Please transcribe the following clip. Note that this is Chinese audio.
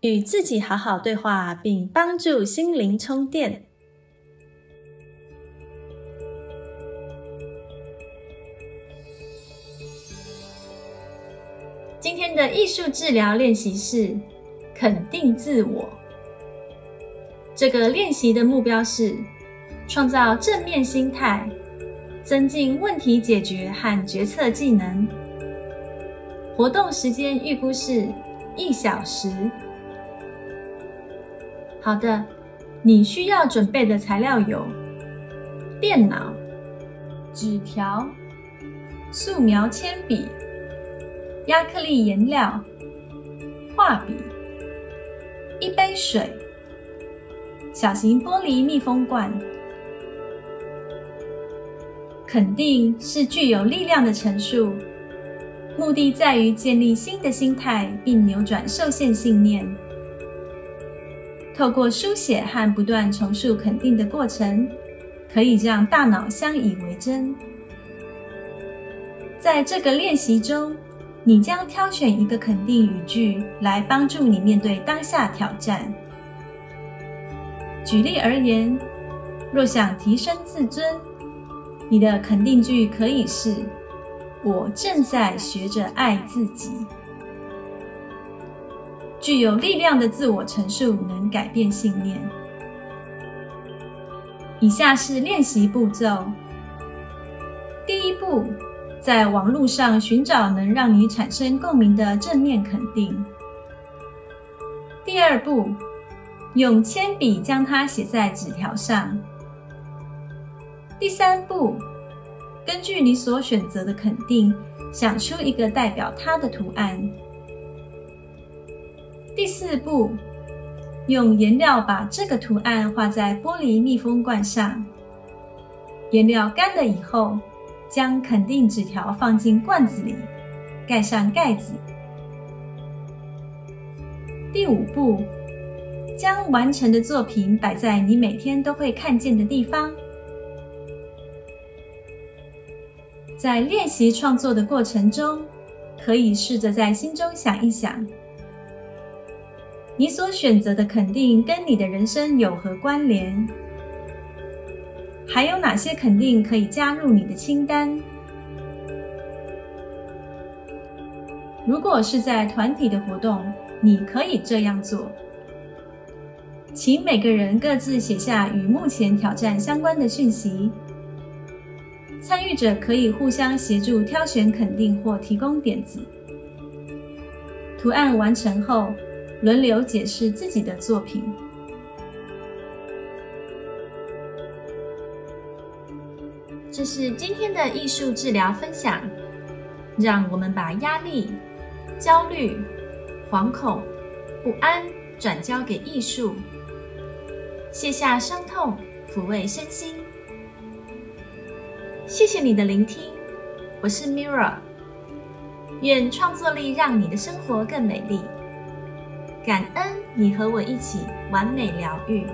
与自己好好对话，并帮助心灵充电。今天的艺术治疗练习是肯定自我。这个练习的目标是创造正面心态。增进问题解决和决策技能。活动时间预估是一小时。好的，你需要准备的材料有：电脑、纸条、素描铅笔、亚克力颜料、画笔、一杯水、小型玻璃密封罐。肯定是具有力量的陈述，目的在于建立新的心态，并扭转受限信念。透过书写和不断重述肯定的过程，可以让大脑相以为真。在这个练习中，你将挑选一个肯定语句来帮助你面对当下挑战。举例而言，若想提升自尊。你的肯定句可以是：“我正在学着爱自己。”具有力量的自我陈述能改变信念。以下是练习步骤：第一步，在网络上寻找能让你产生共鸣的正面肯定；第二步，用铅笔将它写在纸条上。第三步，根据你所选择的肯定，想出一个代表它的图案。第四步，用颜料把这个图案画在玻璃密封罐上。颜料干了以后，将肯定纸条放进罐子里，盖上盖子。第五步，将完成的作品摆在你每天都会看见的地方。在练习创作的过程中，可以试着在心中想一想，你所选择的肯定跟你的人生有何关联？还有哪些肯定可以加入你的清单？如果是在团体的活动，你可以这样做：请每个人各自写下与目前挑战相关的讯息。参与者可以互相协助挑选肯定或提供点子。图案完成后，轮流解释自己的作品。这是今天的艺术治疗分享。让我们把压力、焦虑、惶恐、不安转交给艺术，卸下伤痛，抚慰身心。谢谢你的聆听，我是 Mirra。愿创作力让你的生活更美丽。感恩你和我一起完美疗愈。